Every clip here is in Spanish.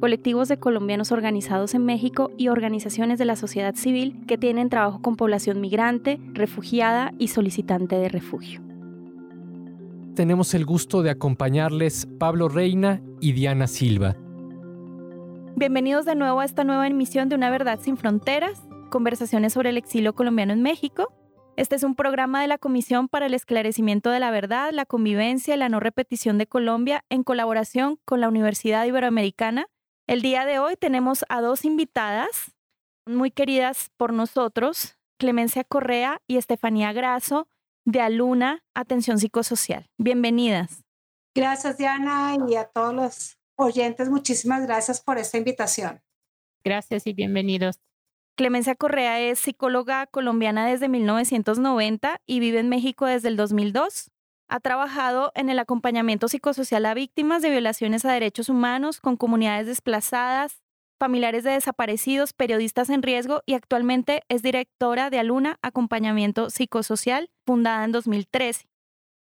colectivos de colombianos organizados en México y organizaciones de la sociedad civil que tienen trabajo con población migrante, refugiada y solicitante de refugio. Tenemos el gusto de acompañarles Pablo Reina y Diana Silva. Bienvenidos de nuevo a esta nueva emisión de Una Verdad sin Fronteras, conversaciones sobre el exilio colombiano en México. Este es un programa de la Comisión para el Esclarecimiento de la Verdad, la Convivencia y la No Repetición de Colombia en colaboración con la Universidad Iberoamericana el día de hoy tenemos a dos invitadas muy queridas por nosotros, Clemencia Correa y Estefanía Graso, de Aluna Atención Psicosocial. Bienvenidas. Gracias, Diana, y a todos los oyentes, muchísimas gracias por esta invitación. Gracias y bienvenidos. Clemencia Correa es psicóloga colombiana desde 1990 y vive en México desde el 2002. Ha trabajado en el acompañamiento psicosocial a víctimas de violaciones a derechos humanos con comunidades desplazadas, familiares de desaparecidos, periodistas en riesgo y actualmente es directora de Aluna Acompañamiento Psicosocial, fundada en 2013.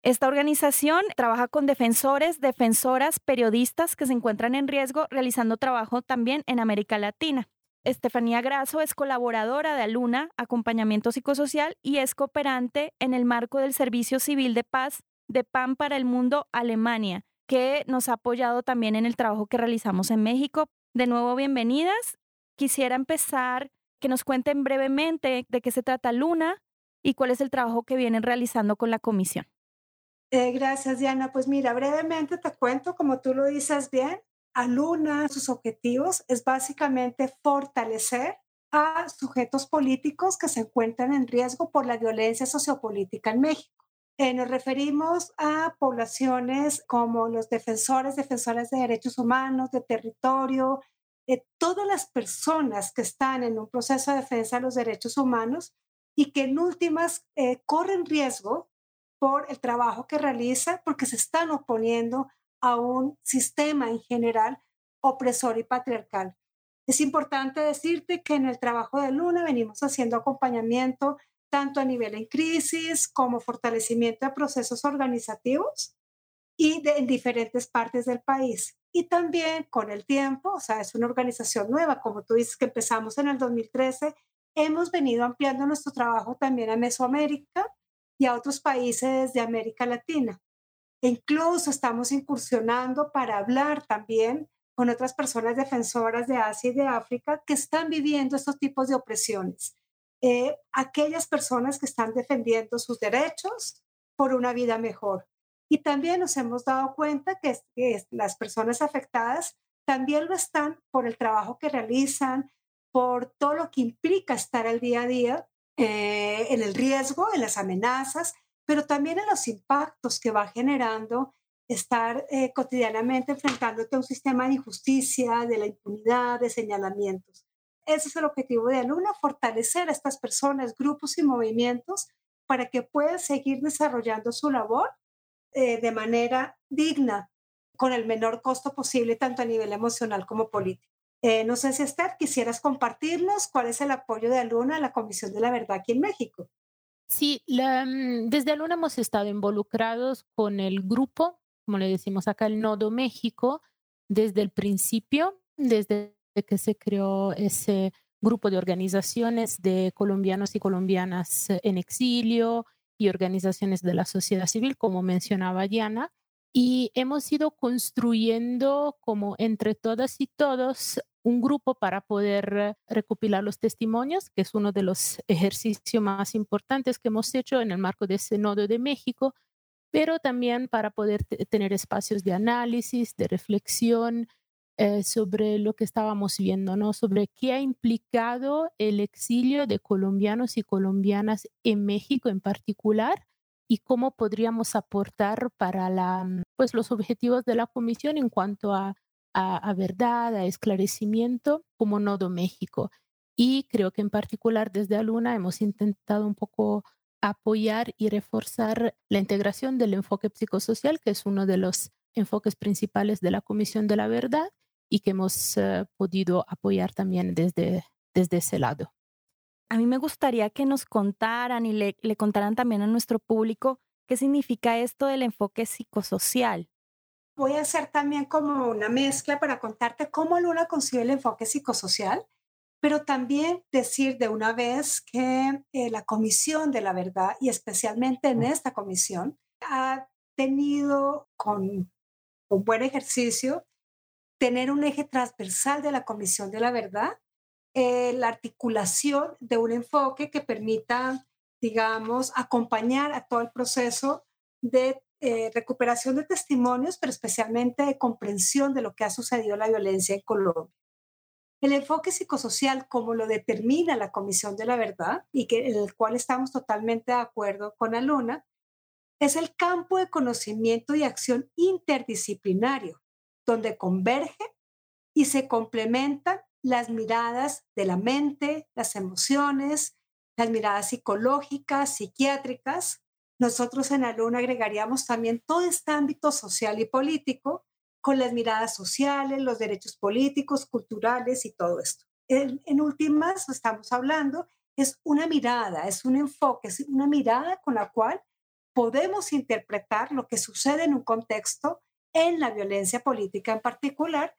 Esta organización trabaja con defensores, defensoras, periodistas que se encuentran en riesgo, realizando trabajo también en América Latina. Estefanía Graso es colaboradora de Aluna Acompañamiento Psicosocial y es cooperante en el marco del Servicio Civil de Paz de Pan para el Mundo Alemania, que nos ha apoyado también en el trabajo que realizamos en México. De nuevo, bienvenidas. Quisiera empezar que nos cuenten brevemente de qué se trata Luna y cuál es el trabajo que vienen realizando con la comisión. Eh, gracias, Diana. Pues mira, brevemente te cuento, como tú lo dices bien, a Luna, sus objetivos es básicamente fortalecer a sujetos políticos que se encuentran en riesgo por la violencia sociopolítica en México. Eh, nos referimos a poblaciones como los defensores, defensoras de derechos humanos, de territorio, de todas las personas que están en un proceso de defensa de los derechos humanos y que en últimas eh, corren riesgo por el trabajo que realiza porque se están oponiendo a un sistema en general opresor y patriarcal. Es importante decirte que en el trabajo de Luna venimos haciendo acompañamiento tanto a nivel en crisis como fortalecimiento de procesos organizativos y en diferentes partes del país. Y también con el tiempo, o sea, es una organización nueva, como tú dices que empezamos en el 2013, hemos venido ampliando nuestro trabajo también a Mesoamérica y a otros países de América Latina. E incluso estamos incursionando para hablar también con otras personas defensoras de Asia y de África que están viviendo estos tipos de opresiones eh, aquellas personas que están defendiendo sus derechos por una vida mejor. Y también nos hemos dado cuenta que, las personas afectadas también lo están por el trabajo que realizan, por todo lo que implica estar al día a día eh, en el riesgo, en las amenazas, pero también en los impactos que va generando estar eh, cotidianamente enfrentándote a un sistema de injusticia, de la impunidad, de señalamientos. Ese es el objetivo de Aluna, fortalecer a estas personas, grupos y movimientos para que puedan seguir desarrollando su labor eh, de manera digna, con el menor costo posible, tanto a nivel emocional como político. Eh, no sé si Esther, quisieras compartirnos cuál es el apoyo de Aluna a la Comisión de la Verdad aquí en México. Sí, mm, desde Aluna hemos estado involucrados con el grupo, como le decimos acá, el Nodo México, desde el principio, desde que se creó ese grupo de organizaciones de colombianos y colombianas en exilio y organizaciones de la sociedad civil, como mencionaba Diana. Y hemos ido construyendo como entre todas y todos un grupo para poder recopilar los testimonios, que es uno de los ejercicios más importantes que hemos hecho en el marco de ese nodo de México, pero también para poder tener espacios de análisis, de reflexión, eh, sobre lo que estábamos viendo, ¿no? Sobre qué ha implicado el exilio de colombianos y colombianas en México en particular y cómo podríamos aportar para la, mm, pues, los objetivos de la comisión en cuanto a, a, a verdad, a esclarecimiento como Nodo México. Y creo que en particular desde Aluna hemos intentado un poco apoyar y reforzar la integración del enfoque psicosocial, que es uno de los enfoques principales de la Comisión de la Verdad y que hemos eh, podido apoyar también desde, desde ese lado. A mí me gustaría que nos contaran y le, le contaran también a nuestro público qué significa esto del enfoque psicosocial. Voy a hacer también como una mezcla para contarte cómo Luna concibe el enfoque psicosocial, pero también decir de una vez que eh, la Comisión de la Verdad, y especialmente en esta comisión, ha tenido con un buen ejercicio tener un eje transversal de la Comisión de la Verdad, eh, la articulación de un enfoque que permita, digamos, acompañar a todo el proceso de eh, recuperación de testimonios, pero especialmente de comprensión de lo que ha sucedido la violencia en Colombia. El enfoque psicosocial, como lo determina la Comisión de la Verdad, y que, en el cual estamos totalmente de acuerdo con Aluna, es el campo de conocimiento y acción interdisciplinario, donde converge y se complementan las miradas de la mente, las emociones, las miradas psicológicas, psiquiátricas. Nosotros en Aluna agregaríamos también todo este ámbito social y político con las miradas sociales, los derechos políticos, culturales y todo esto. En, en últimas, estamos hablando, es una mirada, es un enfoque, es una mirada con la cual podemos interpretar lo que sucede en un contexto en la violencia política en particular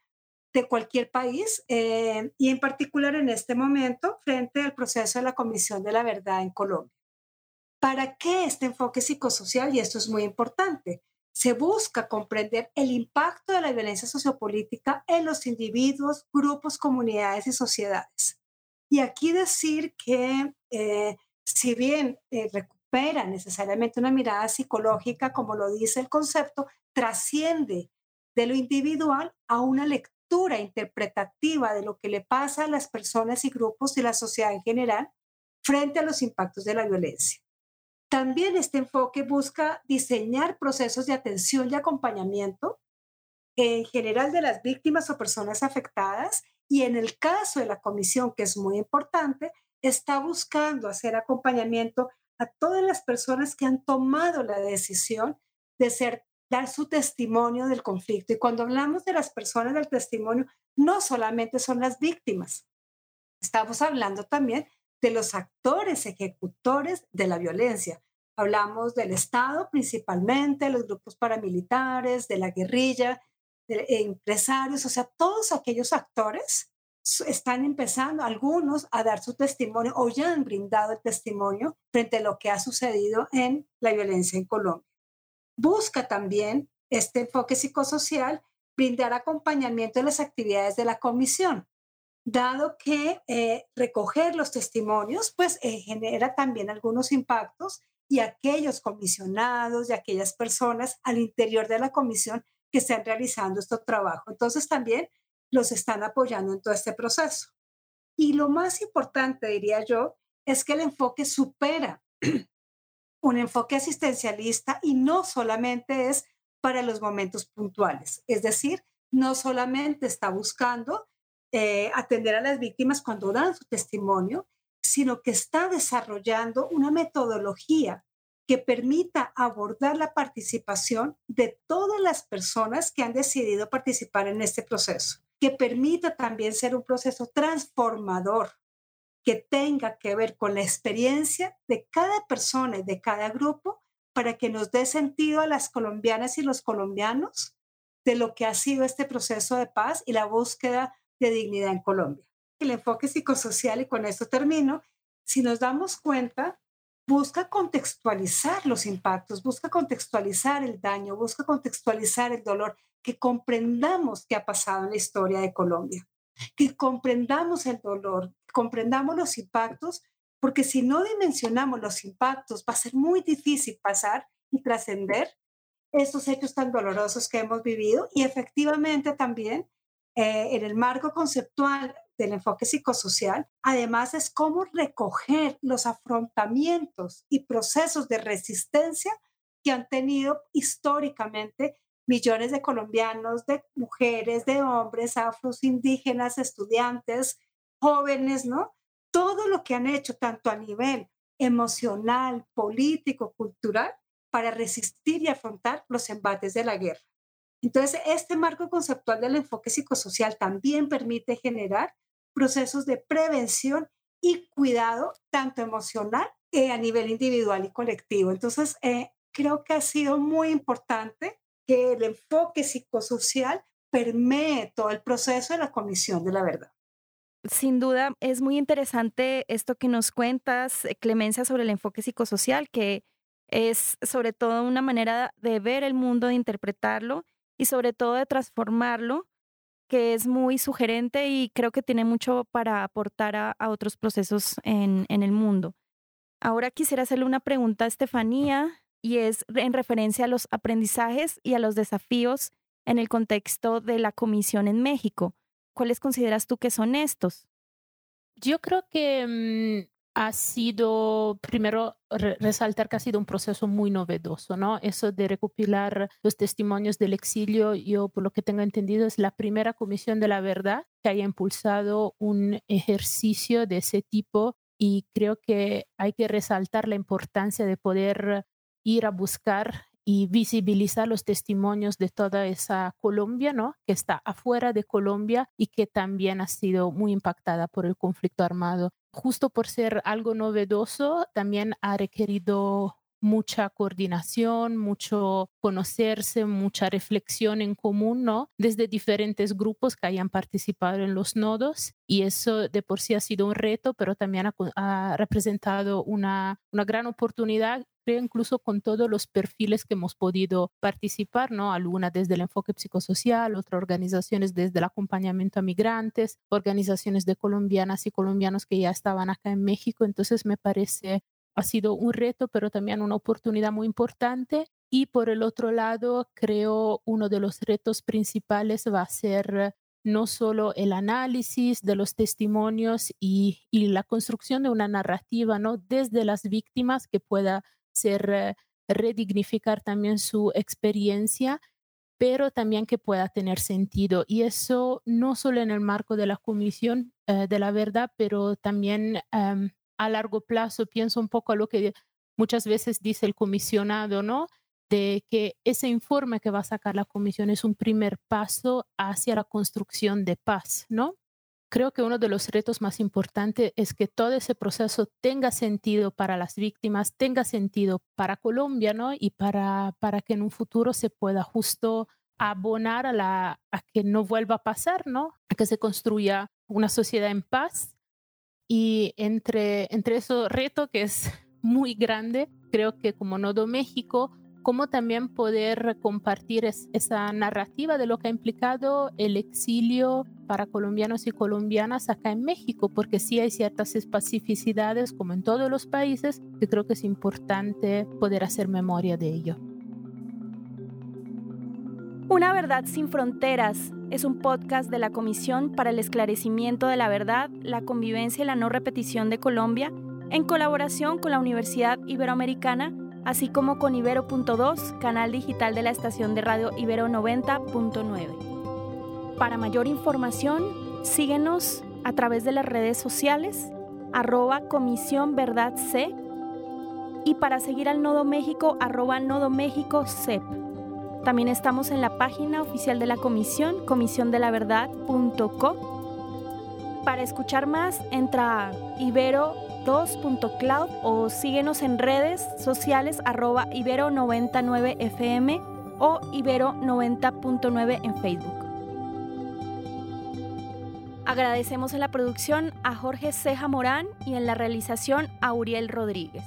de cualquier país eh, y en particular en este momento frente al proceso de la Comisión de la Verdad en Colombia. ¿Para qué este enfoque psicosocial? Y esto es muy importante. Se busca comprender el impacto de la violencia sociopolítica en los individuos, grupos, comunidades y sociedades. Y aquí decir que eh, si bien eh, necesariamente una mirada psicológica, como lo dice el concepto, trasciende de lo individual a una lectura interpretativa de lo que le pasa a las personas y grupos y la sociedad en general frente a los impactos de la violencia. También este enfoque busca diseñar procesos de atención y acompañamiento en general de las víctimas o personas afectadas y en el caso de la comisión, que es muy importante, está buscando hacer acompañamiento a todas las personas que han tomado la decisión de ser, dar su testimonio del conflicto. Y cuando hablamos de las personas del testimonio, no solamente son las víctimas, estamos hablando también de los actores ejecutores de la violencia. Hablamos del Estado principalmente, los grupos paramilitares, de la guerrilla, de empresarios, o sea, todos aquellos actores están empezando algunos a dar su testimonio o ya han brindado el testimonio frente a lo que ha sucedido en la violencia en Colombia. Busca también este enfoque psicosocial brindar acompañamiento en las actividades de la comisión, dado que eh, recoger los testimonios pues eh, genera también algunos impactos y aquellos comisionados y aquellas personas al interior de la comisión que están realizando este trabajo. Entonces también los están apoyando en todo este proceso. Y lo más importante, diría yo, es que el enfoque supera un enfoque asistencialista y no solamente es para los momentos puntuales. Es decir, no solamente está buscando eh, atender a las víctimas cuando dan su testimonio, sino que está desarrollando una metodología que permita abordar la participación de todas las personas que han decidido participar en este proceso que permita también ser un proceso transformador, que tenga que ver con la experiencia de cada persona y de cada grupo para que nos dé sentido a las colombianas y los colombianos de lo que ha sido este proceso de paz y la búsqueda de dignidad en Colombia. El enfoque psicosocial, y con esto termino, si nos damos cuenta, busca contextualizar los impactos, busca contextualizar el daño, busca contextualizar el dolor, que comprendamos qué ha pasado en la historia de Colombia, que comprendamos el dolor, comprendamos los impactos, porque si no dimensionamos los impactos, va a ser muy difícil pasar y trascender estos hechos tan dolorosos que hemos vivido y efectivamente también eh, en el marco conceptual del enfoque psicosocial, además es cómo recoger los afrontamientos y procesos de resistencia que han tenido históricamente millones de colombianos, de mujeres, de hombres, afros, indígenas, estudiantes, jóvenes, ¿no? todo lo que han hecho, tanto a nivel emocional, político, cultural, para resistir y afrontar los embates de la guerra. Entonces, este marco conceptual del enfoque psicosocial también permite generar procesos de prevención y cuidado, tanto emocional eh, a nivel individual y colectivo. Entonces, eh, creo que ha sido muy importante que el enfoque psicosocial permee todo el proceso de la Comisión de la Verdad. Sin duda, es muy interesante esto que nos cuentas, eh, Clemencia, sobre el enfoque psicosocial, que es sobre todo una manera de ver el mundo, de interpretarlo y sobre todo de transformarlo, que es muy sugerente y creo que tiene mucho para aportar a, otros procesos en, en, el mundo. Ahora quisiera hacerle una pregunta a Estefanía y es en referencia a los aprendizajes y a los desafíos en el contexto de la comisión en México. ¿Cuáles consideras tú que son estos? Yo creo que mm, ha sido, primero, resaltar que ha sido un proceso muy novedoso, ¿no? Eso de recopilar los testimonios del exilio, yo por lo que tengo entendido es la primera comisión de la verdad que haya impulsado un ejercicio de ese tipo y creo que hay que resaltar la importancia de poder ir a buscar y visibilizar los testimonios de toda esa Colombia, ¿no? Que está afuera de Colombia y que también ha sido muy impactada por el conflicto armado. Justo por ser algo novedoso, también ha requerido mucha coordinación, mucho conocerse, mucha reflexión en común, ¿no? Desde diferentes grupos que hayan participado en los nodos y eso de por sí ha sido un reto, pero también ha, representado una, una gran oportunidad incluso con todos los perfiles que hemos podido participar, ¿no? Algunas desde el enfoque psicosocial, otras organizaciones desde el acompañamiento a migrantes, organizaciones de colombianas y colombianos que ya estaban acá en México. Entonces me parece ha sido un reto, pero también una oportunidad muy importante. Y por el otro lado, creo uno de los retos principales va a ser no solo el análisis de los testimonios y, y la construcción de una narrativa, ¿no? Desde las víctimas que pueda ser eh, redignificar también su experiencia, pero también que pueda tener sentido. Y eso no solo en el marco de la Comisión eh, de la Verdad, pero también em, a largo plazo. Pienso un poco a lo que muchas veces dice el comisionado, ¿no? De que ese informe que va a sacar la comisión es un primer paso hacia la construcción de paz, ¿no? Creo que uno de los retos más importantes es que todo ese proceso tenga sentido para las víctimas, tenga sentido para Colombia, ¿no? Y para, para que en un futuro se pueda justo abonar a, la, a que no vuelva a pasar, ¿no? A que se construya una sociedad en paz. Y entre, entre ese reto que es muy grande, creo que como Nodo México cómo también poder compartir esa narrativa de lo que ha implicado el exilio para colombianos y colombianas acá en México, porque sí hay ciertas especificidades, como en todos los países, que creo que es importante poder hacer memoria de ello. Una verdad sin fronteras es un podcast de la Comisión para el Esclarecimiento de la Verdad, la Convivencia y la No Repetición de Colombia, en colaboración con la Universidad Iberoamericana así como con Ibero.2, canal digital de la estación de radio Ibero 90.9. Para mayor información, síguenos a través de las redes sociales, arroba Comisión Verdad C, y para seguir al Nodo México, arroba Nodo México CEP. También estamos en la página oficial de la comisión, comisiondelaverdad.co. Para escuchar más, entra a Ibero 2.cloud o síguenos en redes sociales arroba ibero99fm o ibero90.9 en Facebook. Agradecemos en la producción a Jorge Ceja Morán y en la realización a Uriel Rodríguez.